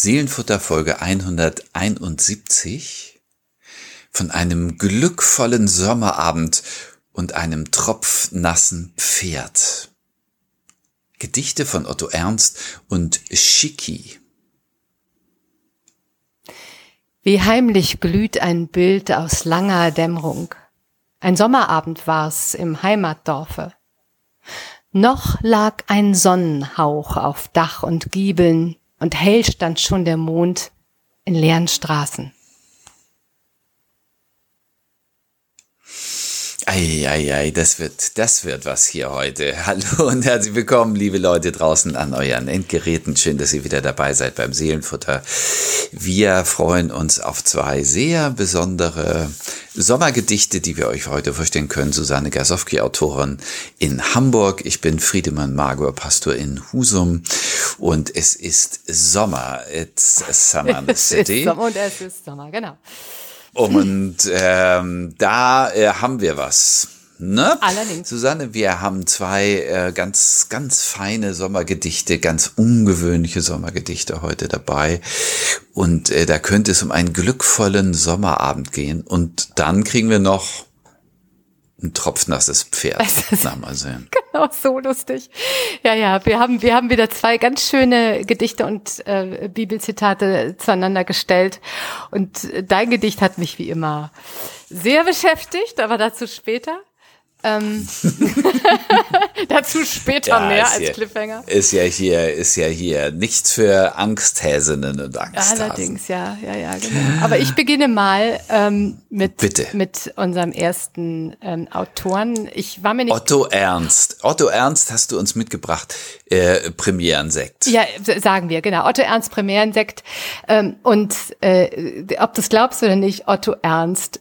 Seelenfutter Folge 171 von einem glückvollen Sommerabend und einem tropfnassen Pferd. Gedichte von Otto Ernst und Schicki. Wie heimlich glüht ein Bild aus langer Dämmerung. Ein Sommerabend war's im Heimatdorfe. Noch lag ein Sonnenhauch auf Dach und Giebeln, und hell stand schon der Mond in leeren Straßen. Eieiei, das wird, das wird was hier heute. Hallo und herzlich willkommen, liebe Leute draußen an euren Endgeräten. Schön, dass ihr wieder dabei seid beim Seelenfutter. Wir freuen uns auf zwei sehr besondere Sommergedichte, die wir euch heute vorstellen können. Susanne Gasowski, Autorin in Hamburg. Ich bin Friedemann Magor, Pastor in Husum. Und es ist Sommer. It's Summer in the City. Es ist Sommer und es ist Sommer, genau. Und ähm, da äh, haben wir was. Ne? Allerdings. Susanne, wir haben zwei äh, ganz, ganz feine Sommergedichte, ganz ungewöhnliche Sommergedichte heute dabei. Und äh, da könnte es um einen glückvollen Sommerabend gehen. Und dann kriegen wir noch ein tropfnasses Pferd. Na, mal sehen. Genau, so lustig. Ja, ja, wir haben, wir haben wieder zwei ganz schöne Gedichte und äh, Bibelzitate zueinander gestellt. Und dein Gedicht hat mich wie immer sehr beschäftigt, aber dazu später. Ähm, dazu später ja, mehr als hier, Cliffhanger. Ist ja hier, ist ja hier nichts für Angsthäsinnen und Angsthasen. Allerdings, ja, ja, ja, genau. Aber ich beginne mal ähm, mit, Bitte. mit unserem ersten ähm, Autoren. Ich war mir nicht. Otto Ernst. Otto Ernst hast du uns mitgebracht. Äh, Premierensekt. Ja, sagen wir, genau. Otto Ernst Premierensekt. Ähm, und äh, ob du es glaubst oder nicht, Otto Ernst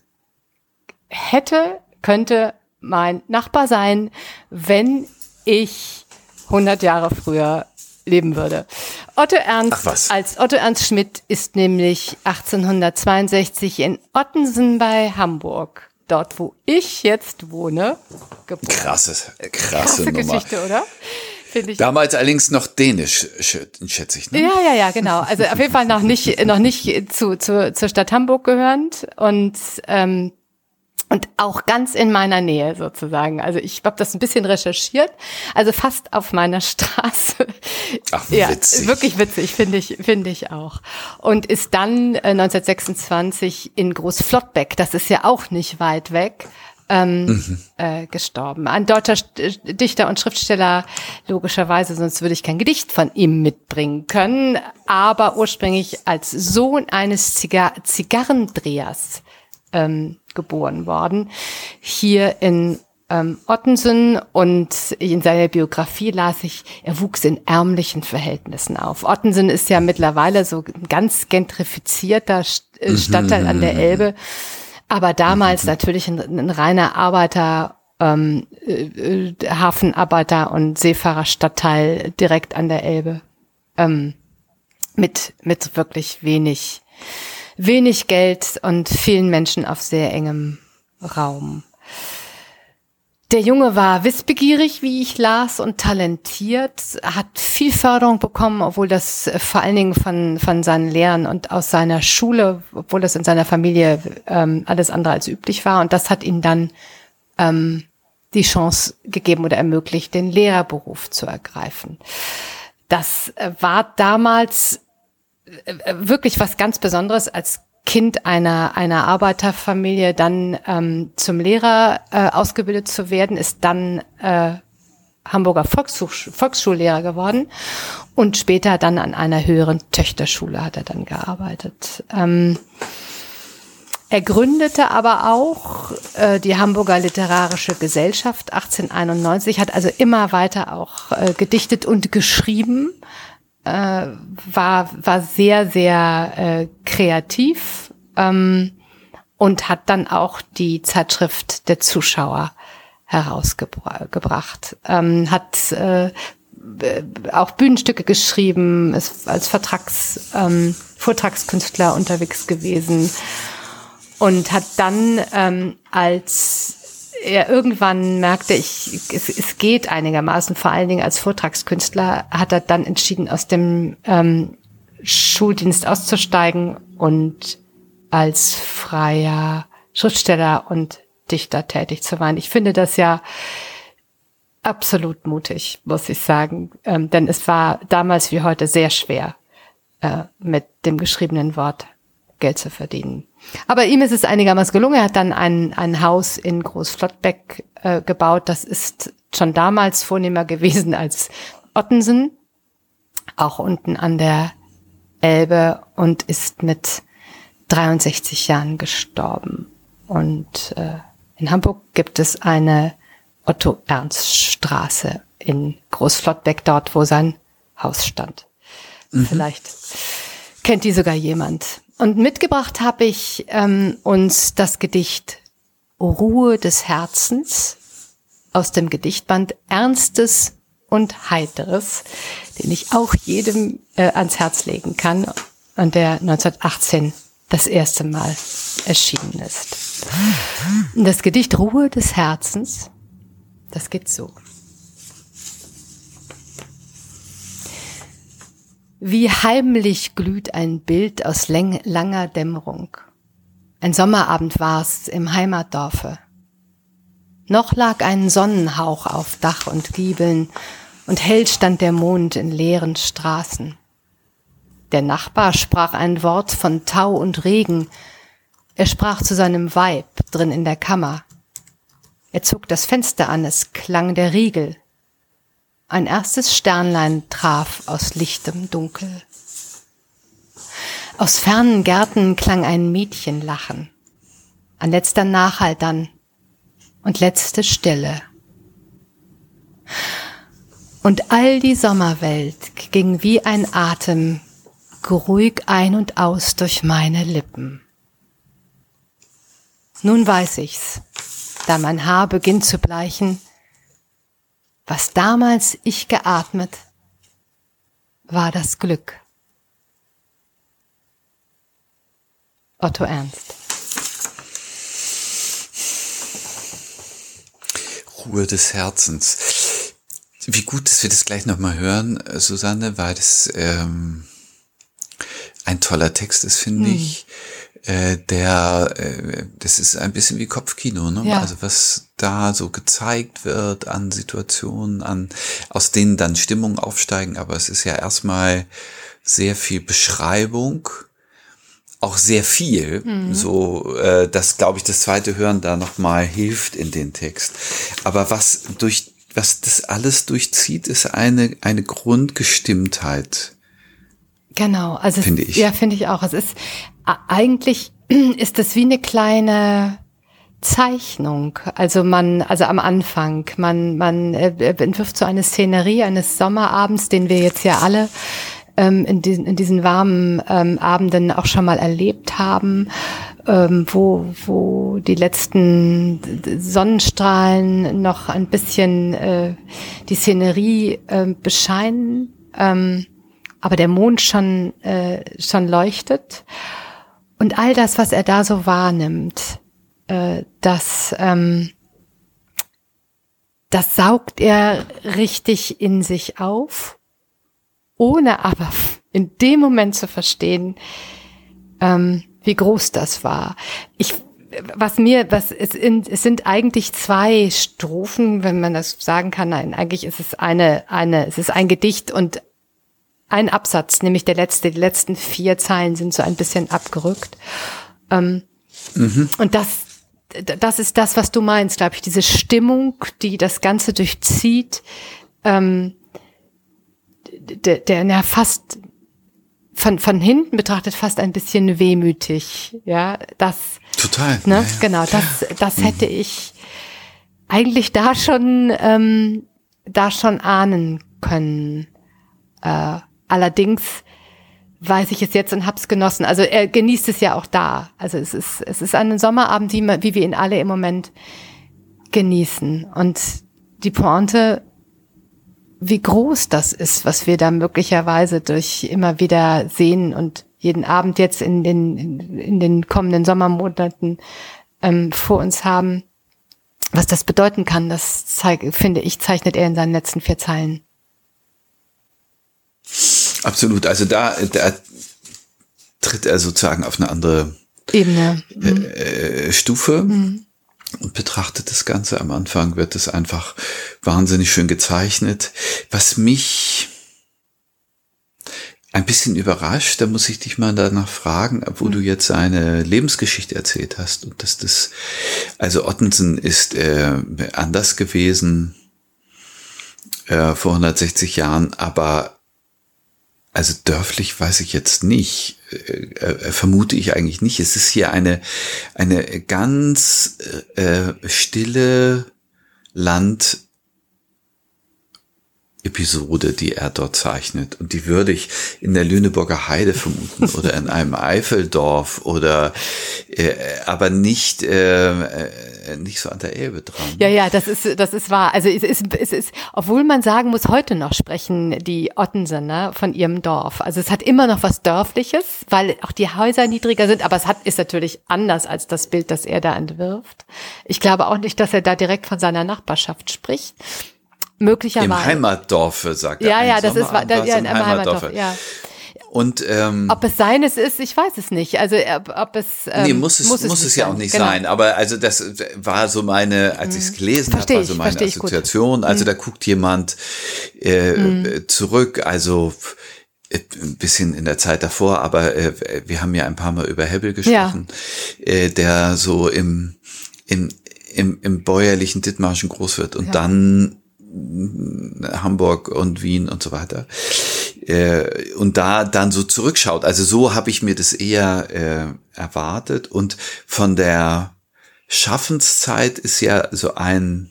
hätte, könnte mein Nachbar sein, wenn ich 100 Jahre früher leben würde. Otto Ernst als Otto Ernst Schmidt ist nämlich 1862 in Ottensen bei Hamburg, dort wo ich jetzt wohne, geboren. Krasse, krasse, krasse Nummer. Geschichte, oder? Ich. Damals allerdings noch dänisch, schätze ich. Ne? Ja, ja, ja, genau. Also auf jeden Fall noch nicht, noch nicht zu, zu, zur Stadt Hamburg gehörend und ähm, und auch ganz in meiner Nähe sozusagen. Also ich habe das ein bisschen recherchiert, also fast auf meiner Straße. Ach, witzig. Ja, wirklich witzig, finde ich, finde ich auch. Und ist dann äh, 1926 in Großflottbeck, das ist ja auch nicht weit weg, ähm, mhm. äh, gestorben. Ein deutscher Dichter und Schriftsteller, logischerweise, sonst würde ich kein Gedicht von ihm mitbringen können, aber ursprünglich als Sohn eines Zigar Zigarrendrehers ähm, geboren worden, hier in ähm, Ottensen und in seiner Biografie las ich, er wuchs in ärmlichen Verhältnissen auf. Ottensen ist ja mittlerweile so ein ganz gentrifizierter äh, Stadtteil an der Elbe, aber damals natürlich ein, ein reiner Arbeiter ähm, äh, Hafenarbeiter und Seefahrerstadtteil direkt an der Elbe. Ähm, mit, mit wirklich wenig wenig Geld und vielen Menschen auf sehr engem Raum. Der Junge war wissbegierig, wie ich las, und talentiert, hat viel Förderung bekommen, obwohl das äh, vor allen Dingen von, von seinen Lehrern und aus seiner Schule, obwohl das in seiner Familie ähm, alles andere als üblich war. Und das hat ihm dann ähm, die Chance gegeben oder ermöglicht, den Lehrerberuf zu ergreifen. Das äh, war damals wirklich was ganz Besonderes. Als Kind einer, einer Arbeiterfamilie dann ähm, zum Lehrer äh, ausgebildet zu werden, ist dann äh, Hamburger Volkshoch Volksschullehrer geworden. Und später dann an einer höheren Töchterschule hat er dann gearbeitet. Ähm, er gründete aber auch äh, die Hamburger Literarische Gesellschaft 1891, hat also immer weiter auch äh, gedichtet und geschrieben äh, war, war sehr, sehr äh, kreativ ähm, und hat dann auch die Zeitschrift der Zuschauer herausgebracht. Ähm, hat äh, auch Bühnenstücke geschrieben, ist als Vertrags, ähm, Vortragskünstler unterwegs gewesen und hat dann ähm, als er irgendwann merkte, ich, es, es geht einigermaßen, vor allen Dingen als Vortragskünstler, hat er dann entschieden, aus dem ähm, Schuldienst auszusteigen und als freier Schriftsteller und Dichter tätig zu sein. Ich finde das ja absolut mutig, muss ich sagen. Ähm, denn es war damals wie heute sehr schwer, äh, mit dem geschriebenen Wort Geld zu verdienen. Aber ihm ist es einigermaßen gelungen. Er hat dann ein, ein Haus in Großflottbeck äh, gebaut. Das ist schon damals vornehmer gewesen als Ottensen, auch unten an der Elbe und ist mit 63 Jahren gestorben. Und äh, in Hamburg gibt es eine Otto-Ernst-Straße in Großflottbeck, dort, wo sein Haus stand. Mhm. Vielleicht kennt die sogar jemand. Und mitgebracht habe ich ähm, uns das Gedicht Ruhe des Herzens aus dem Gedichtband Ernstes und Heiteres, den ich auch jedem äh, ans Herz legen kann und der 1918 das erste Mal erschienen ist. Das Gedicht Ruhe des Herzens, das geht so. Wie heimlich glüht ein Bild aus langer Dämmerung. Ein Sommerabend war's im Heimatdorfe. Noch lag ein Sonnenhauch auf Dach und Giebeln, und hell stand der Mond in leeren Straßen. Der Nachbar sprach ein Wort von Tau und Regen. Er sprach zu seinem Weib drin in der Kammer. Er zog das Fenster an, es klang der Riegel. Ein erstes Sternlein traf aus lichtem Dunkel. Aus fernen Gärten klang ein Mädchenlachen. Ein letzter Nachhall dann und letzte Stille. Und all die Sommerwelt ging wie ein Atem geruhig ein und aus durch meine Lippen. Nun weiß ich's, da mein Haar beginnt zu bleichen, was damals ich geatmet, war das Glück. Otto Ernst. Ruhe des Herzens. Wie gut, dass wir das gleich nochmal hören, Susanne, weil das ähm, ein toller Text ist, finde hm. ich. Äh, der, äh, das ist ein bisschen wie Kopfkino, ne? Ja. Also was da so gezeigt wird an Situationen, an, aus denen dann Stimmungen aufsteigen, aber es ist ja erstmal sehr viel Beschreibung, auch sehr viel, mhm. so, äh, dass, glaube ich, das zweite Hören da nochmal hilft in den Text. Aber was durch, was das alles durchzieht, ist eine, eine Grundgestimmtheit. Genau, also finde ich. Ja, finde ich auch. Es ist eigentlich ist das wie eine kleine Zeichnung. Also man, also am Anfang, man, man äh, entwirft so eine Szenerie eines Sommerabends, den wir jetzt ja alle ähm, in, diesen, in diesen warmen ähm, Abenden auch schon mal erlebt haben, ähm, wo, wo die letzten Sonnenstrahlen noch ein bisschen äh, die Szenerie äh, bescheinen, ähm, aber der Mond schon, äh, schon leuchtet. Und all das, was er da so wahrnimmt, äh, das, ähm, das saugt er richtig in sich auf, ohne aber in dem Moment zu verstehen, ähm, wie groß das war. Ich, was mir, was es, in, es sind eigentlich zwei Strophen, wenn man das sagen kann. Nein, eigentlich ist es eine, eine, es ist ein Gedicht und ein Absatz, nämlich der letzte, die letzten vier Zeilen sind so ein bisschen abgerückt. Ähm, mhm. Und das, das ist das, was du meinst, glaube ich, diese Stimmung, die das Ganze durchzieht, ähm, der, der ja fast von, von hinten betrachtet fast ein bisschen wehmütig, ja, das. Total. Ne, ja, ja. Genau, das, das mhm. hätte ich eigentlich da schon, ähm, da schon ahnen können. Äh, Allerdings weiß ich es jetzt und hab's genossen. Also er genießt es ja auch da. Also es ist, es ist ein Sommerabend, wie, wie wir ihn alle im Moment genießen. Und die Pointe, wie groß das ist, was wir da möglicherweise durch immer wieder sehen und jeden Abend jetzt in den, in, in den kommenden Sommermonaten ähm, vor uns haben, was das bedeuten kann, das zeig, finde ich, zeichnet er in seinen letzten vier Zeilen Absolut. Also da, da tritt er sozusagen auf eine andere Ebene. Mhm. Äh, Stufe. Mhm und betrachtet das Ganze. Am Anfang wird es einfach wahnsinnig schön gezeichnet. Was mich ein bisschen überrascht, da muss ich dich mal danach fragen, wo mhm. du jetzt seine Lebensgeschichte erzählt hast und dass das, also Ottensen ist äh, anders gewesen äh, vor 160 Jahren, aber also dörflich weiß ich jetzt nicht, äh, äh, vermute ich eigentlich nicht. Es ist hier eine, eine ganz äh, stille Land, Episode, die er dort zeichnet. Und die würde ich in der Lüneburger Heide vermuten oder in einem Eifeldorf oder äh, aber nicht äh, äh, nicht so an der Elbe dran. Ja, ja, das ist das ist wahr. Also es ist es ist, obwohl man sagen muss, heute noch sprechen die Ottensen ne, von ihrem Dorf. Also es hat immer noch was dörfliches, weil auch die Häuser niedriger sind, aber es hat ist natürlich anders als das Bild, das er da entwirft. Ich glaube auch nicht, dass er da direkt von seiner Nachbarschaft spricht. Möglicherweise. Im Heimatdorf, sagt er. Ja, ja, das ist, da, ja, im Heimatdorf, Heimatdorf ja. Und ähm, ob es seines ist, ich weiß es nicht. Also ob es ähm, nee muss es muss, muss es, ja auch nicht genau. sein. Aber also das war so meine, als ich es mhm. gelesen habe, war so meine Assoziation. Also mhm. da guckt jemand äh, mhm. zurück. Also äh, ein bisschen in der Zeit davor, aber äh, wir haben ja ein paar Mal über Hebbel gesprochen, ja. äh, der so im in, im, im bäuerlichen Dithmarschen groß wird und ja. dann Hamburg und Wien und so weiter. Äh, und da dann so zurückschaut. Also so habe ich mir das eher äh, erwartet. Und von der Schaffenszeit ist ja so ein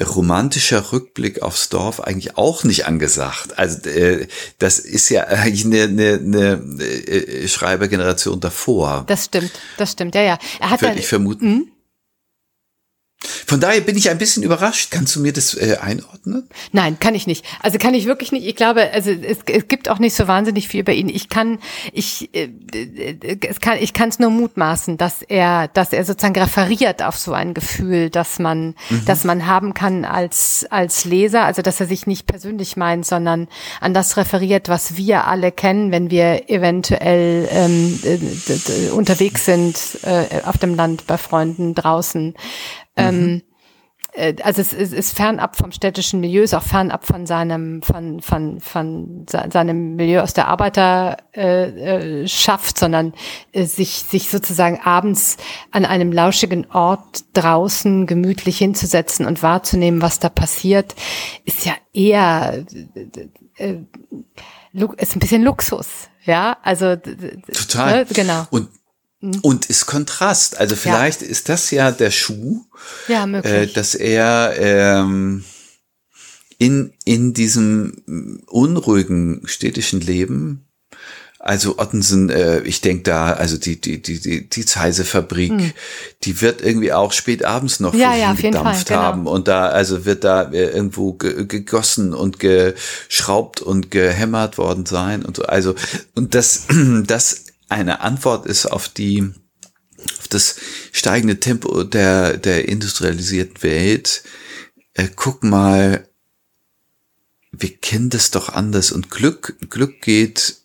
romantischer Rückblick aufs Dorf eigentlich auch nicht angesagt. Also äh, das ist ja eigentlich eine, eine, eine äh, Schreibergeneration davor. Das stimmt, das stimmt, ja, ja. Er hat Würde ich vermuten. Von daher bin ich ein bisschen überrascht. Kannst du mir das äh, einordnen? Nein, kann ich nicht. Also kann ich wirklich nicht. Ich glaube, also es, es gibt auch nicht so wahnsinnig viel über ihn. Ich kann, ich, äh, es kann, ich kann es nur mutmaßen, dass er, dass er sozusagen referiert auf so ein Gefühl, dass man, mhm. dass man haben kann als als Leser. Also dass er sich nicht persönlich meint, sondern an das referiert, was wir alle kennen, wenn wir eventuell ähm, äh, unterwegs sind äh, auf dem Land bei Freunden draußen mhm. Ähm, also es ist, ist fernab vom städtischen Milieu, ist auch fernab von seinem, von, von, von seinem Milieu aus der Arbeiterschaft, sondern äh, sich, sich sozusagen abends an einem lauschigen Ort draußen gemütlich hinzusetzen und wahrzunehmen, was da passiert, ist ja eher äh, äh ist ein bisschen Luxus, ja, also total, ne? genau. Und. Und ist Kontrast. Also vielleicht ja. ist das ja der Schuh, ja. Äh, dass er ähm, in, in diesem unruhigen städtischen Leben also Ottensen, äh, ich denke da, also die die die die die Zeise-Fabrik, hm. die wird irgendwie auch spät abends noch ja, ja, gedampft Fall, genau. haben und da also wird da äh, irgendwo ge gegossen und geschraubt und gehämmert worden sein und so. Also und das das eine Antwort ist auf die auf das steigende Tempo der der industrialisierten Welt. Äh, guck mal, wir kennen das doch anders und Glück Glück geht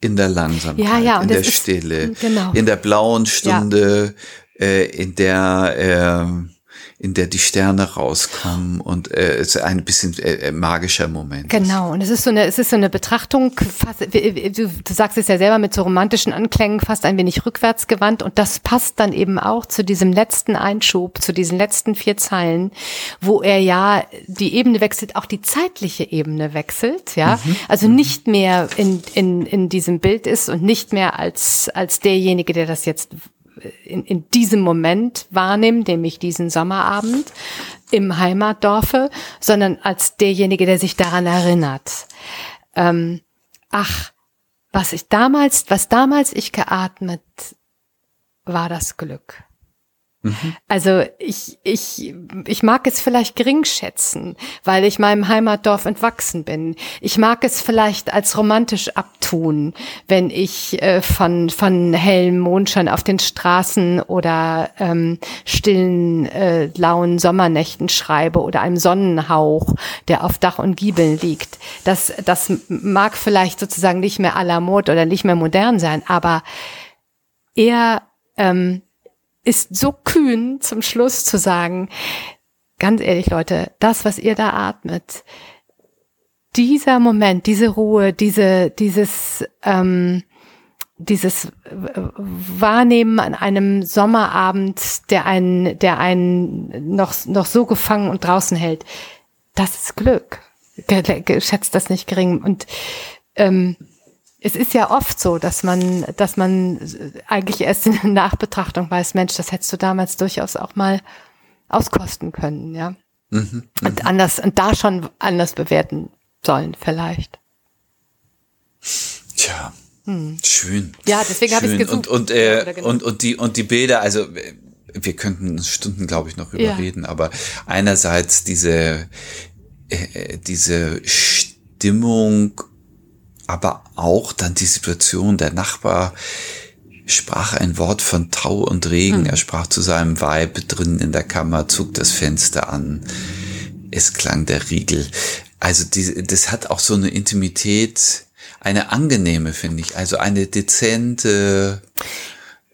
in der Langsamkeit, ja, ja, in der Stille, genau. in der blauen Stunde, ja. äh, in der äh, in der die Sterne rauskommen und äh, es ist ein bisschen äh, äh, magischer Moment. Genau, und es ist so eine, es ist so eine Betrachtung, fast, du, du sagst es ja selber mit so romantischen Anklängen, fast ein wenig rückwärts gewandt und das passt dann eben auch zu diesem letzten Einschub, zu diesen letzten vier Zeilen, wo er ja die Ebene wechselt, auch die zeitliche Ebene wechselt, ja, mhm. also mhm. nicht mehr in, in, in diesem Bild ist und nicht mehr als, als derjenige, der das jetzt in, in diesem Moment wahrnehme, nämlich diesen Sommerabend im Heimatdorfe, sondern als derjenige, der sich daran erinnert. Ähm, ach, was ich damals, was damals ich geatmet, war das Glück. Mhm. Also ich, ich, ich mag es vielleicht gering schätzen, weil ich meinem Heimatdorf entwachsen bin. Ich mag es vielleicht als romantisch abtun, wenn ich äh, von, von hellem Mondschein auf den Straßen oder ähm, stillen, äh, lauen Sommernächten schreibe oder einem Sonnenhauch, der auf Dach und Giebeln liegt. Das, das mag vielleicht sozusagen nicht mehr à la mode oder nicht mehr modern sein, aber eher ähm, ist so kühn zum Schluss zu sagen, ganz ehrlich Leute, das, was ihr da atmet, dieser Moment, diese Ruhe, diese, dieses, ähm, dieses Wahrnehmen an einem Sommerabend, der einen, der einen noch, noch so gefangen und draußen hält, das ist Glück. Schätzt das nicht gering. Und ähm, es ist ja oft so, dass man, dass man eigentlich erst in der Nachbetrachtung weiß, Mensch, das hättest du damals durchaus auch mal auskosten können, ja. Mhm, und anders, und da schon anders bewerten sollen, vielleicht. Tja, hm. schön. Ja, deswegen habe ich gesucht. Und, und, äh, genau. und, und, die, und die Bilder, also wir könnten Stunden, glaube ich, noch überreden, ja. aber einerseits diese, äh, diese Stimmung aber auch dann die Situation, der Nachbar sprach ein Wort von Tau und Regen. Hm. Er sprach zu seinem Weib drinnen in der Kammer, zog das Fenster an. Es klang der Riegel. Also die, das hat auch so eine Intimität, eine angenehme, finde ich. Also eine dezente,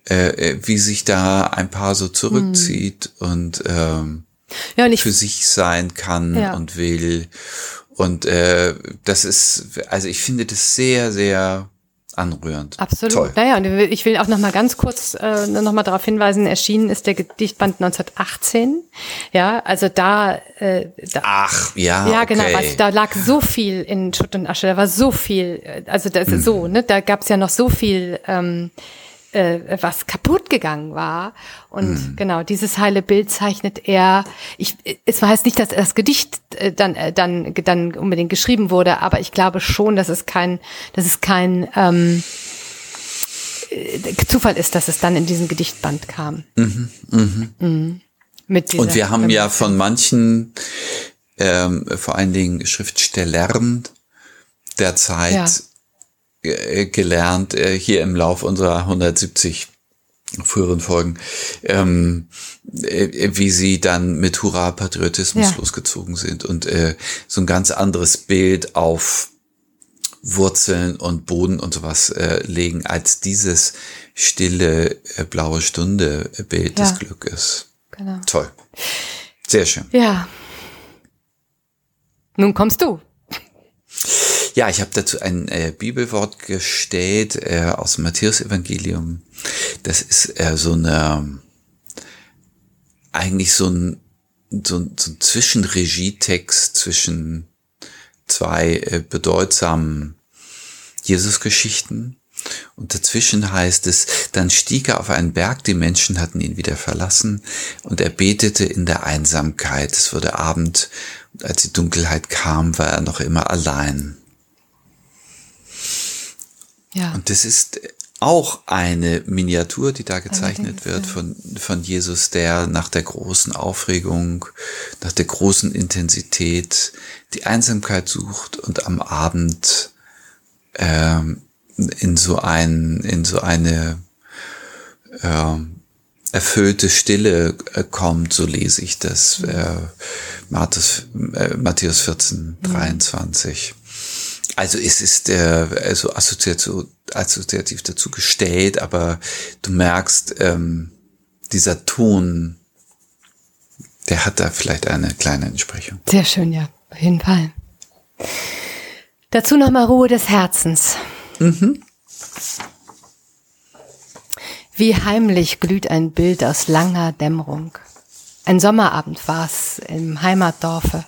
äh, äh wie sich da ein Paar so zurückzieht hm. und, ähm, ja, und ich, für sich sein kann ja. und will. Und äh, das ist, also ich finde das sehr, sehr anrührend. Absolut. Toll. Naja, und ich will auch noch mal ganz kurz äh, noch mal darauf hinweisen, erschienen ist der Gedichtband 1918. Ja, also da, äh, da Ach, ja, Ja, genau, okay. also da lag so viel in Schutt und Asche, da war so viel, äh, also das ist mhm. so, ne, da gab es ja noch so viel ähm, äh, was kaputt gegangen war. Und mhm. genau, dieses heile Bild zeichnet er. Ich, es heißt nicht, dass das Gedicht äh, dann, äh, dann, dann unbedingt geschrieben wurde, aber ich glaube schon, dass es kein, dass es kein ähm, äh, Zufall ist, dass es dann in diesem Gedichtband kam. Mhm, mh. Mhm. Mit dieser, Und wir haben ja von manchen, ähm, vor allen Dingen Schriftstellern der Zeit, ja gelernt äh, hier im Lauf unserer 170 früheren Folgen, ähm, äh, wie sie dann mit Hurra-Patriotismus ja. losgezogen sind und äh, so ein ganz anderes Bild auf Wurzeln und Boden und sowas äh, legen als dieses stille äh, blaue Stunde Bild ja. des Glückes. Genau. Toll. Sehr schön. Ja. Nun kommst du. Ja, ich habe dazu ein äh, Bibelwort gestellt äh, aus dem Matthäus-Evangelium. Das ist äh, so eine, eigentlich so ein, so, ein, so ein Zwischenregietext zwischen zwei äh, bedeutsamen Jesus-Geschichten. Und dazwischen heißt es, dann stieg er auf einen Berg, die Menschen hatten ihn wieder verlassen, und er betete in der Einsamkeit. Es wurde Abend, und als die Dunkelheit kam, war er noch immer allein. Ja. Und das ist auch eine Miniatur, die da gezeichnet wird von, von Jesus, der nach der großen Aufregung, nach der großen Intensität die Einsamkeit sucht und am Abend ähm, in so ein, in so eine äh, erfüllte Stille äh, kommt, so lese ich das, äh, Matthäus, äh, Matthäus 14, 23. Also es ist äh, also assoziativ, assoziativ dazu gestellt, aber du merkst, ähm, dieser Ton, der hat da vielleicht eine kleine Entsprechung. Sehr schön, ja, auf jeden Fall. Dazu nochmal Ruhe des Herzens. Mhm. Wie heimlich glüht ein Bild aus langer Dämmerung. Ein Sommerabend war's im Heimatdorfe.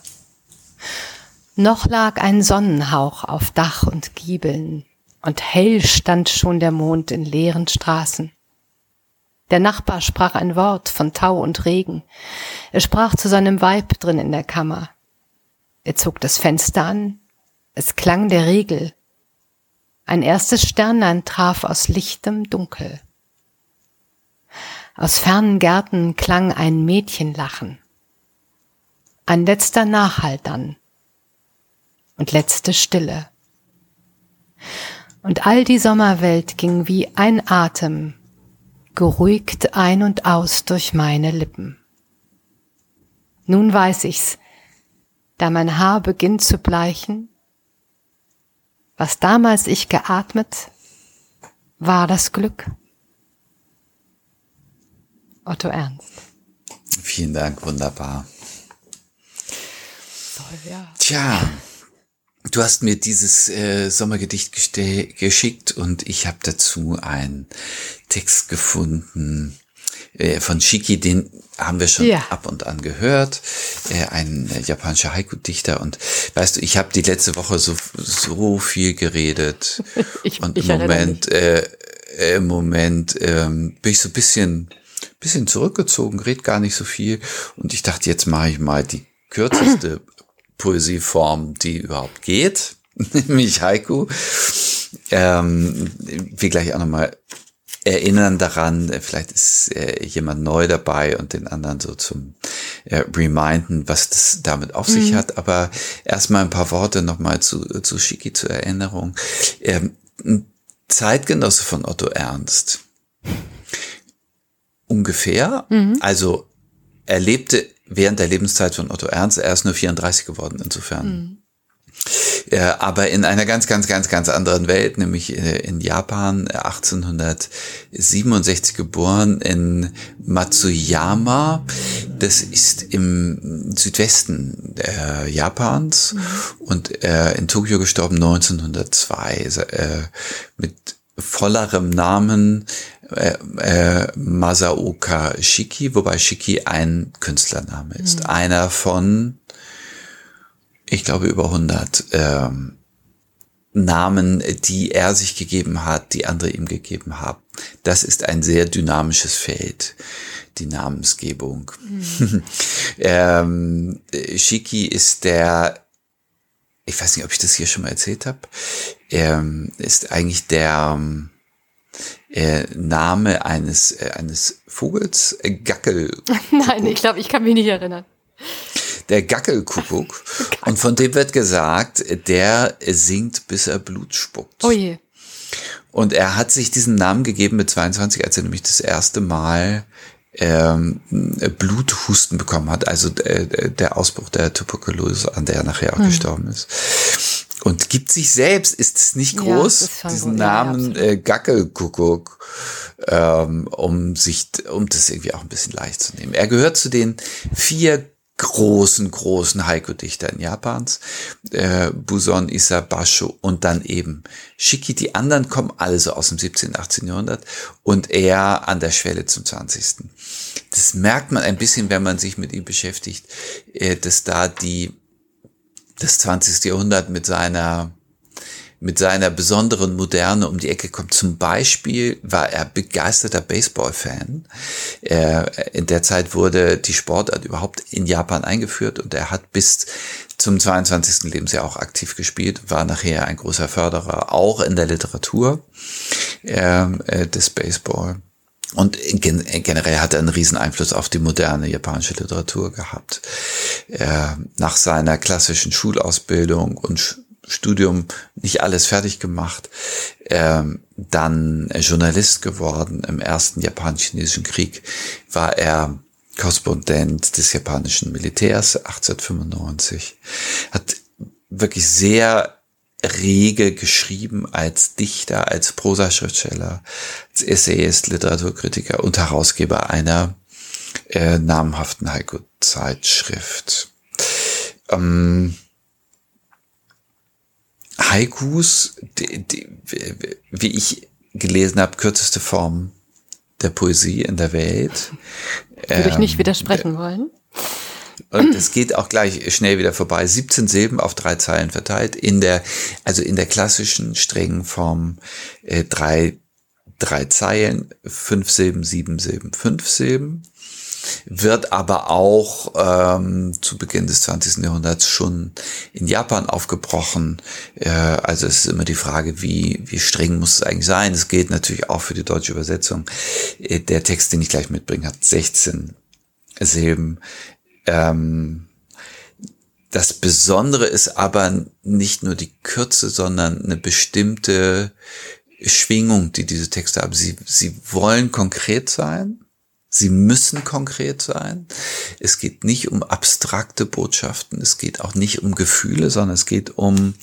Noch lag ein Sonnenhauch auf Dach und Giebeln, und hell stand schon der Mond in leeren Straßen. Der Nachbar sprach ein Wort von Tau und Regen. Er sprach zu seinem Weib drin in der Kammer. Er zog das Fenster an. Es klang der Riegel. Ein erstes Sternlein traf aus lichtem Dunkel. Aus fernen Gärten klang ein Mädchenlachen. Ein letzter Nachhalt dann. Und letzte Stille. Und all die Sommerwelt ging wie ein Atem, geruhigt ein und aus durch meine Lippen. Nun weiß ich's, da mein Haar beginnt zu bleichen, was damals ich geatmet, war das Glück. Otto Ernst. Vielen Dank, wunderbar. Toll, ja. Tja, du hast mir dieses äh, Sommergedicht geschickt und ich habe dazu einen Text gefunden äh, von Shiki, den haben wir schon ja. ab und an gehört, äh, ein äh, japanischer Haiku-Dichter. Und weißt du, ich habe die letzte Woche so, so viel geredet. ich, und im Moment, äh, im Moment ähm, bin ich so ein bisschen, bisschen zurückgezogen, red gar nicht so viel. Und ich dachte, jetzt mache ich mal die kürzeste Poesieform, die überhaupt geht, nämlich Haiku. Ähm, wie gleich auch nochmal erinnern daran, äh, vielleicht ist äh, jemand neu dabei und den anderen so zum äh, Reminden, was das damit auf sich mhm. hat. Aber erstmal ein paar Worte nochmal zu, zu Shiki zur Erinnerung. Ähm, Zeitgenosse von Otto Ernst. Ungefähr. Mhm. Also er lebte während der Lebenszeit von Otto Ernst. Er ist nur 34 geworden insofern. Mhm. Äh, aber in einer ganz, ganz, ganz, ganz anderen Welt, nämlich äh, in Japan, 1867 geboren, in Matsuyama. Das ist im Südwesten äh, Japans mhm. und äh, in Tokio gestorben 1902 äh, mit vollerem Namen äh, äh, Masaoka Shiki, wobei Shiki ein Künstlername ist. Mhm. Einer von ich glaube, über 100 ähm, Namen, die er sich gegeben hat, die andere ihm gegeben haben. Das ist ein sehr dynamisches Feld, die Namensgebung. Mhm. ähm, Shiki ist der, ich weiß nicht, ob ich das hier schon mal erzählt habe, ähm, ist eigentlich der äh, Name eines, äh, eines Vogels, äh, Gackel. Nein, ich glaube, ich kann mich nicht erinnern der Gackelkuckuck. Und von dem wird gesagt, der singt, bis er Blut spuckt. Oh je. Und er hat sich diesen Namen gegeben mit 22, als er nämlich das erste Mal ähm, Bluthusten bekommen hat, also äh, der Ausbruch der Tuberkulose, an der er nachher auch hm. gestorben ist. Und gibt sich selbst, ist es nicht groß, ja, diesen Namen ja, äh, Gackelkuckuck, ähm, um sich, um das irgendwie auch ein bisschen leicht zu nehmen. Er gehört zu den vier großen, großen Haiku-Dichtern Japans, äh, Buson, Isabasho und dann eben Shiki. Die anderen kommen also aus dem 17., 18. Jahrhundert und er an der Schwelle zum 20. Das merkt man ein bisschen, wenn man sich mit ihm beschäftigt, äh, dass da die, das 20. Jahrhundert mit seiner mit seiner besonderen Moderne um die Ecke kommt. Zum Beispiel war er begeisterter Baseball-Fan. in der Zeit wurde die Sportart überhaupt in Japan eingeführt und er hat bis zum 22. Lebensjahr auch aktiv gespielt, war nachher ein großer Förderer, auch in der Literatur äh, des Baseball. Und generell hat er einen riesen Einfluss auf die moderne japanische Literatur gehabt. nach seiner klassischen Schulausbildung und Studium nicht alles fertig gemacht, ähm, dann Journalist geworden. Im ersten japanisch-chinesischen Krieg war er Korrespondent des japanischen Militärs 1895, hat wirklich sehr rege geschrieben als Dichter, als Prosaschriftsteller, als Essayist, Literaturkritiker und Herausgeber einer äh, namhaften Haiku-Zeitschrift. Ähm, Haikus, die, die, wie ich gelesen habe, kürzeste Form der Poesie in der Welt. Würde ähm, ich nicht ähm, widersprechen wollen. Und es geht auch gleich schnell wieder vorbei. 17 Silben auf drei Zeilen verteilt. In der, also in der klassischen strengen Form äh, drei, drei Zeilen, fünf Silben, sieben Silben, fünf Silben. wird aber auch ähm, zu Beginn des 20. Jahrhunderts schon in Japan aufgebrochen. Äh, also es ist immer die Frage, wie, wie streng muss es eigentlich sein. Es geht natürlich auch für die deutsche Übersetzung. Äh, der Text, den ich gleich mitbringe, hat 16 Silben. Ähm, das Besondere ist aber nicht nur die Kürze, sondern eine bestimmte Schwingung, die diese Texte haben. Sie, sie wollen konkret sein. Sie müssen konkret sein. Es geht nicht um abstrakte Botschaften. Es geht auch nicht um Gefühle, sondern es geht um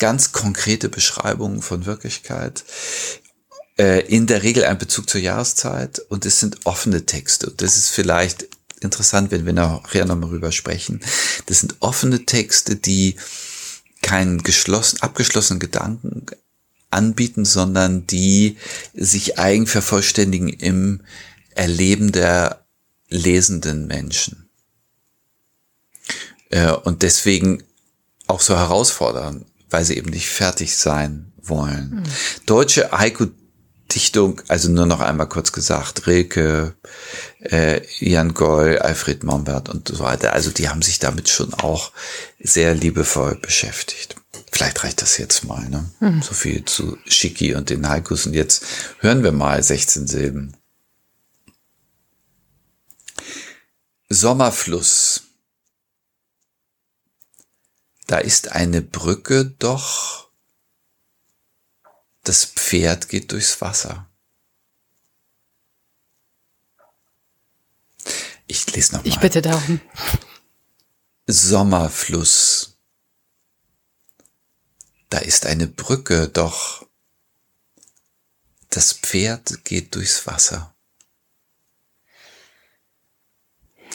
ganz konkrete Beschreibungen von Wirklichkeit. Äh, in der Regel ein Bezug zur Jahreszeit und es sind offene Texte. Und das ist vielleicht interessant, wenn wir nachher nochmal rüber sprechen. Das sind offene Texte, die keinen geschlossen, abgeschlossenen Gedanken anbieten, sondern die sich eigen vervollständigen im Erleben der lesenden Menschen. Äh, und deswegen auch so herausfordern, weil sie eben nicht fertig sein wollen. Mhm. Deutsche Haiku Dichtung, also nur noch einmal kurz gesagt, Rilke, äh, Jan Goll, Alfred Mombert und so weiter. Also die haben sich damit schon auch sehr liebevoll beschäftigt. Vielleicht reicht das jetzt mal, ne? Mhm. So viel zu Schicki und den Haikus. Und jetzt hören wir mal 16 Silben. Sommerfluss. Da ist eine Brücke, doch das Pferd geht durchs Wasser. Ich lese noch mal. Ich bitte darum. Sommerfluss. Da ist eine Brücke, doch das Pferd geht durchs Wasser.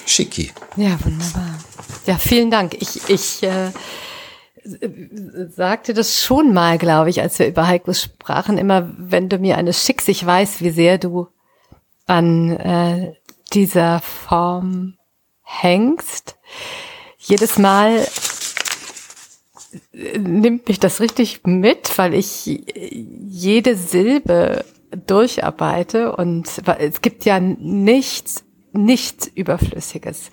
Schicki. Ja, wunderbar. Ja, vielen Dank. Ich, ich äh, sagte das schon mal, glaube ich, als wir über Haikus sprachen, immer, wenn du mir eine schickst, ich weiß, wie sehr du an äh, dieser Form hängst. Jedes Mal äh, nimmt mich das richtig mit, weil ich jede Silbe durcharbeite und es gibt ja nichts, nichts Überflüssiges.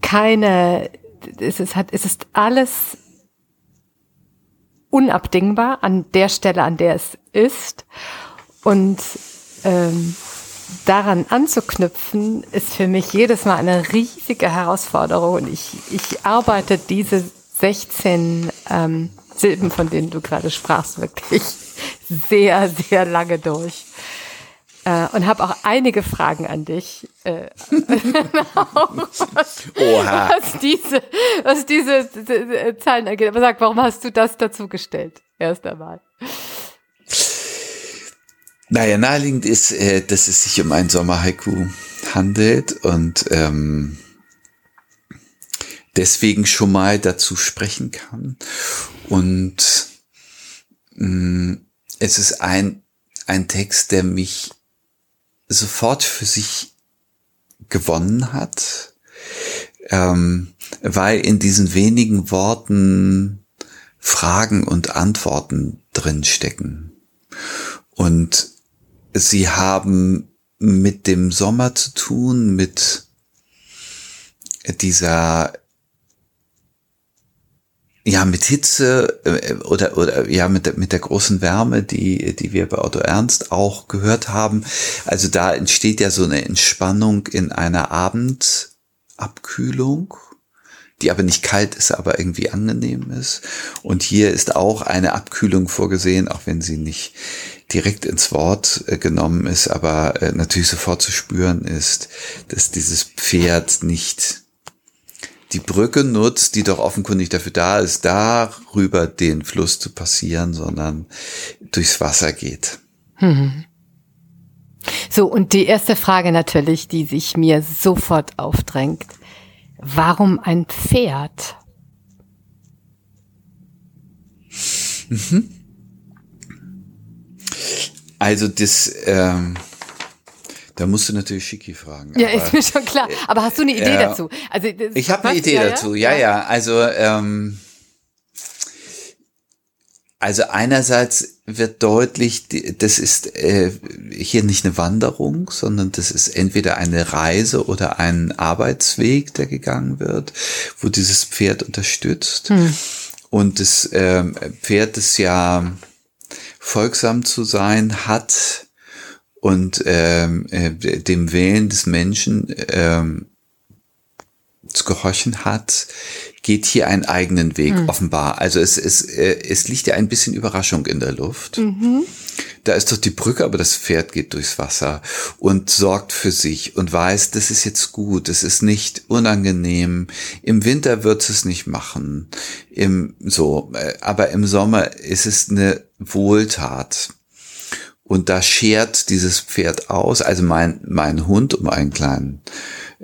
Keine, es ist, es ist alles unabdingbar an der Stelle, an der es ist. Und ähm, daran anzuknüpfen, ist für mich jedes Mal eine riesige Herausforderung. Und ich, ich arbeite diese 16 ähm, Silben, von denen du gerade sprachst, wirklich sehr, sehr lange durch. Äh, und habe auch einige Fragen an dich, äh, was, Oha. was diese, was diese, diese Zahlen angeht. Aber sag, warum hast du das dazu gestellt? Erst einmal. Naja, naheliegend ist, äh, dass es sich um ein Sommerhaiku handelt und ähm, deswegen schon mal dazu sprechen kann. Und mh, mm, es ist ein, ein Text, der mich sofort für sich gewonnen hat, ähm, weil in diesen wenigen Worten Fragen und Antworten drinstecken. Und sie haben mit dem Sommer zu tun, mit dieser ja, mit Hitze äh, oder, oder ja, mit der, mit der großen Wärme, die, die wir bei Otto Ernst auch gehört haben. Also da entsteht ja so eine Entspannung in einer Abendabkühlung, die aber nicht kalt ist, aber irgendwie angenehm ist. Und hier ist auch eine Abkühlung vorgesehen, auch wenn sie nicht direkt ins Wort äh, genommen ist, aber äh, natürlich sofort zu spüren ist, dass dieses Pferd nicht die Brücke nutzt, die doch offenkundig dafür da ist, darüber den Fluss zu passieren, sondern durchs Wasser geht. Mhm. So, und die erste Frage natürlich, die sich mir sofort aufdrängt. Warum ein Pferd? Mhm. Also das, ähm, da musst du natürlich Schicki fragen. Ja, ist mir schon klar. Aber hast du eine Idee äh, dazu? Also ich habe eine Idee ja, dazu. Ja, ja. ja. Also ähm, Also einerseits wird deutlich, das ist äh, hier nicht eine Wanderung, sondern das ist entweder eine Reise oder ein Arbeitsweg, der gegangen wird, wo dieses Pferd unterstützt. Hm. Und das äh, Pferd, das ja folgsam zu sein hat und ähm, äh, dem Willen des Menschen ähm, zu gehorchen hat, geht hier einen eigenen Weg mhm. offenbar. Also es, es, äh, es liegt ja ein bisschen Überraschung in der Luft. Mhm. Da ist doch die Brücke, aber das Pferd geht durchs Wasser und sorgt für sich und weiß, das ist jetzt gut, das ist nicht unangenehm. Im Winter wird es nicht machen. Im, so, äh, aber im Sommer ist es eine Wohltat. Und da schert dieses Pferd aus, also mein, mein Hund, um einen kleinen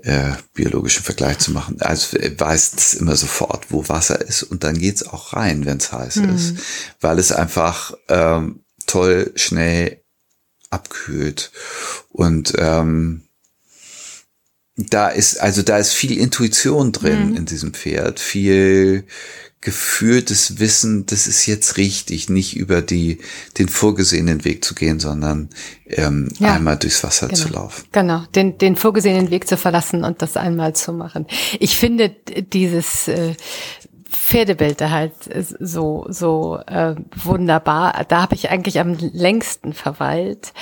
äh, biologischen Vergleich zu machen. Also weiß es immer sofort, wo Wasser ist und dann geht's auch rein, wenn es heiß mhm. ist, weil es einfach ähm, toll schnell abkühlt und ähm, da ist also da ist viel Intuition drin mhm. in diesem Pferd, viel gefühltes Wissen, das ist jetzt richtig, nicht über die, den vorgesehenen Weg zu gehen, sondern ähm, ja, einmal durchs Wasser genau, zu laufen. Genau, den, den vorgesehenen Weg zu verlassen und das einmal zu machen. Ich finde dieses äh, Pferdebild halt so so äh, wunderbar. Da habe ich eigentlich am längsten verweilt,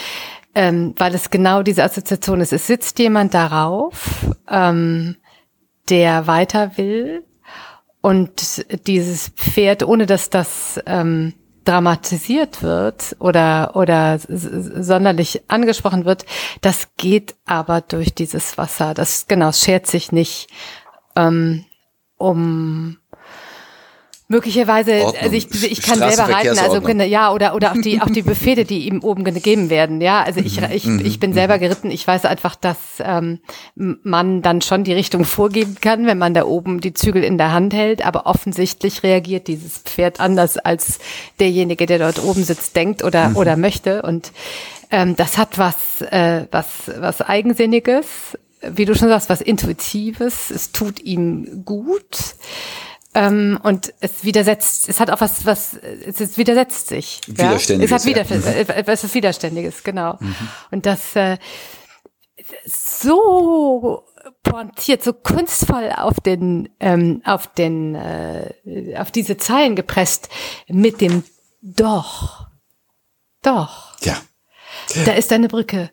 ähm, weil es genau diese Assoziation ist. Es sitzt jemand darauf, ähm, der weiter will, und dieses Pferd, ohne dass das ähm, dramatisiert wird oder, oder sonderlich angesprochen wird, das geht aber durch dieses Wasser. Das genau, schert sich nicht ähm, um Möglicherweise, Ordnung. also ich, ich kann selber reiten, also ja, oder oder auch die auch die Befehle, die ihm oben gegeben werden, ja. Also ich ich, mhm. ich bin selber geritten, ich weiß einfach, dass ähm, man dann schon die Richtung vorgeben kann, wenn man da oben die Zügel in der Hand hält, aber offensichtlich reagiert dieses Pferd anders als derjenige, der dort oben sitzt, denkt oder mhm. oder möchte und ähm, das hat was äh, was was eigensinniges, wie du schon sagst, was intuitives. Es tut ihm gut. Ähm, und es widersetzt, es hat auch was, was, es widersetzt sich. Widerständiges. Ja? Es hat wieder, ja. Mhm. es ist Widerständiges, genau. Mhm. Und das äh, so pointiert, so kunstvoll auf den, ähm, auf den, äh, auf diese Zeilen gepresst mit dem Doch. Doch. Ja. Da ist eine Brücke.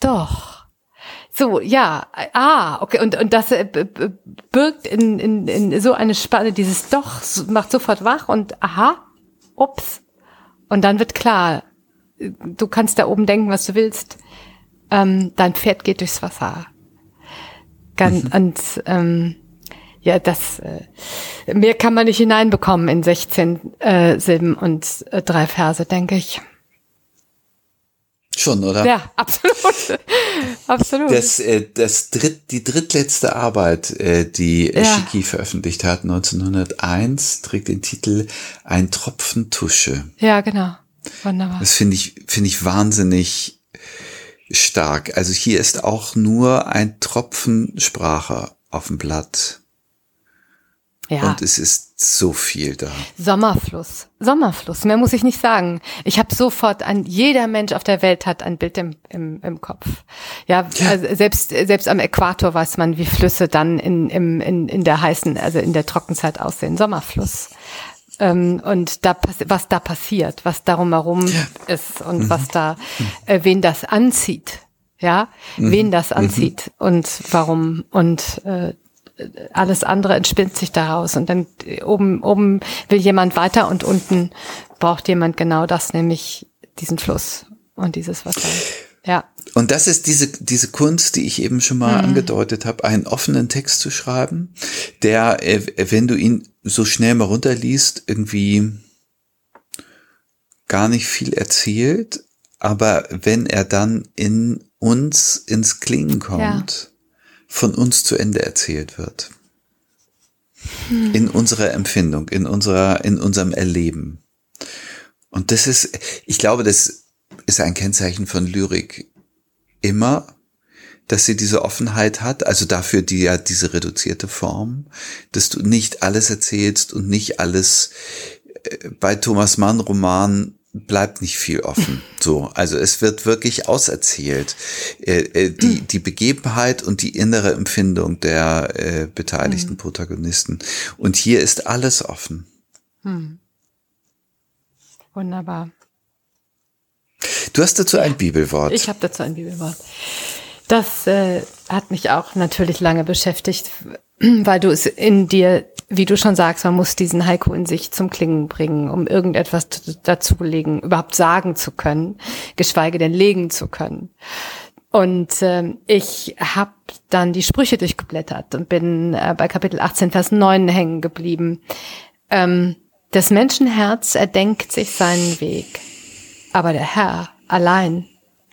Doch. So, ja, ah, okay, und, und das äh, birgt in, in, in so eine Spanne, dieses Doch macht sofort wach und aha, ups. Und dann wird klar, du kannst da oben denken, was du willst. Ähm, dein Pferd geht durchs Wasser. Ganz, mhm. Und ähm, ja, das äh, mehr kann man nicht hineinbekommen in 16 äh, Silben und äh, drei Verse, denke ich. Schon, oder? Ja, absolut. absolut. Das, äh, das dritt, die drittletzte Arbeit, äh, die ja. Schicki veröffentlicht hat, 1901, trägt den Titel Ein Tropfen Tusche. Ja, genau. Wunderbar. Das finde ich, finde ich wahnsinnig stark. Also hier ist auch nur ein Tropfen Sprache auf dem Blatt. Ja. Und es ist so viel da. Sommerfluss. Sommerfluss. Mehr muss ich nicht sagen. Ich habe sofort an jeder Mensch auf der Welt hat ein Bild im, im, im Kopf. Ja, ja. Also selbst, selbst am Äquator weiß man, wie Flüsse dann in, in, in, in der heißen, also in der Trockenzeit aussehen. Sommerfluss. Ähm, und da was da passiert, was darum herum ja. ist und mhm. was da, äh, wen das anzieht. Ja, mhm. wen das mhm. anzieht mhm. und warum und äh, alles andere entspinnt sich daraus und dann oben, oben will jemand weiter und unten braucht jemand genau das, nämlich diesen Fluss und dieses Wasser. Ja. Und das ist diese, diese Kunst, die ich eben schon mal mhm. angedeutet habe, einen offenen Text zu schreiben, der, äh, wenn du ihn so schnell mal runterliest, irgendwie gar nicht viel erzählt, aber wenn er dann in uns ins Klingen kommt, von uns zu Ende erzählt wird. Hm. In unserer Empfindung, in unserer, in unserem Erleben. Und das ist, ich glaube, das ist ein Kennzeichen von Lyrik immer, dass sie diese Offenheit hat, also dafür die ja diese reduzierte Form, dass du nicht alles erzählst und nicht alles äh, bei Thomas Mann Roman bleibt nicht viel offen. So, also es wird wirklich auserzählt. Äh, äh, die, die Begebenheit und die innere Empfindung der äh, beteiligten mhm. Protagonisten. Und hier ist alles offen. Hm. Wunderbar. Du hast dazu ein Bibelwort. Ich habe dazu ein Bibelwort. Das äh, hat mich auch natürlich lange beschäftigt, weil du es in dir, wie du schon sagst, man muss diesen Heiko in sich zum Klingen bringen, um irgendetwas dazulegen, überhaupt sagen zu können, geschweige denn legen zu können. Und äh, ich habe dann die Sprüche durchgeblättert und bin äh, bei Kapitel 18, Vers 9 hängen geblieben. Ähm, das Menschenherz erdenkt sich seinen Weg, aber der Herr allein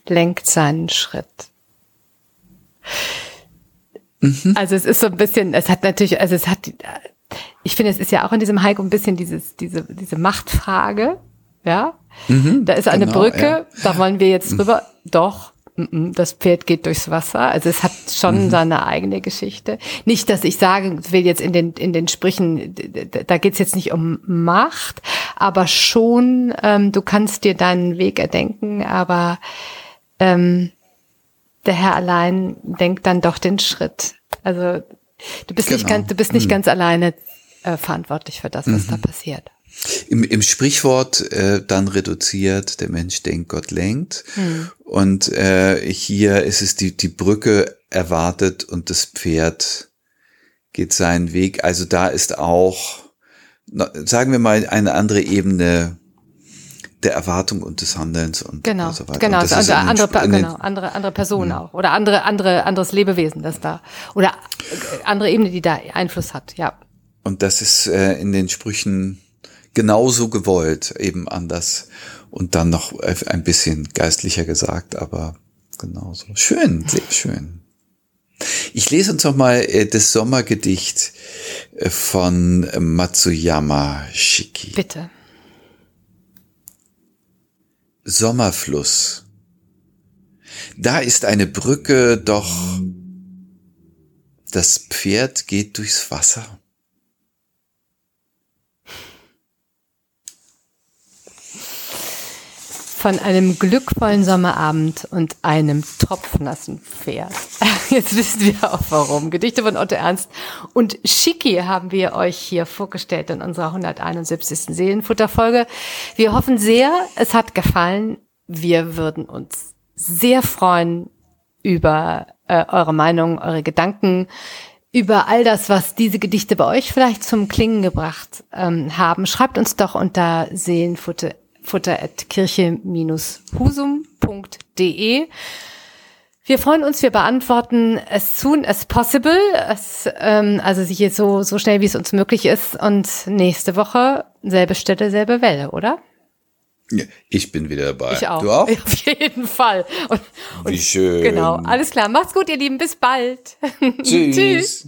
lenkt seinen Schritt. Mhm. Also es ist so ein bisschen, es hat natürlich, also es hat, ich finde, es ist ja auch in diesem Heiko ein bisschen dieses, diese, diese Machtfrage, ja. Mhm, da ist eine genau, Brücke, ja. da wollen wir jetzt drüber, mhm. doch, das Pferd geht durchs Wasser. Also es hat schon mhm. seine eigene Geschichte. Nicht, dass ich sage, will jetzt in den in den Sprüchen, da geht's jetzt nicht um Macht, aber schon, ähm, du kannst dir deinen Weg erdenken, aber ähm, der Herr allein denkt dann doch den Schritt. Also du bist genau. nicht ganz, du bist nicht mhm. ganz alleine äh, verantwortlich für das, was mhm. da passiert. Im, im Sprichwort äh, dann reduziert, der Mensch denkt, Gott lenkt. Mhm. Und äh, hier ist es die, die Brücke erwartet und das Pferd geht seinen Weg. Also da ist auch, sagen wir mal, eine andere Ebene der Erwartung und des Handelns und, genau, und so weiter. Genau, also andere, genau, andere, andere Personen ja. auch oder andere, andere, anderes Lebewesen, das da oder äh, andere Ebene, die da Einfluss hat, ja. Und das ist äh, in den Sprüchen genauso gewollt, eben anders und dann noch ein bisschen geistlicher gesagt, aber genauso. Schön, sehr schön. Ich lese uns noch mal äh, das Sommergedicht äh, von Matsuyama Shiki. Bitte. Sommerfluss. Da ist eine Brücke, doch das Pferd geht durchs Wasser. Von einem glückvollen Sommerabend und einem tropfnassen Pferd. Jetzt wissen wir auch warum. Gedichte von Otto Ernst und Schicki haben wir euch hier vorgestellt in unserer 171. Seelenfutterfolge. Wir hoffen sehr, es hat gefallen. Wir würden uns sehr freuen über äh, eure Meinung, eure Gedanken, über all das, was diese Gedichte bei euch vielleicht zum Klingen gebracht ähm, haben. Schreibt uns doch unter Seelenfutter futter.kirche-husum.de. Wir freuen uns, wir beantworten as soon as possible, as, ähm, also hier so, so schnell, wie es uns möglich ist. Und nächste Woche selbe Stelle, selbe Welle, oder? Ja, ich bin wieder dabei. Ich auch. Du auch? Auf jeden Fall. Und, Wie schön. Genau, alles klar. Macht's gut, ihr Lieben. Bis bald. Tschüss. Tschüss.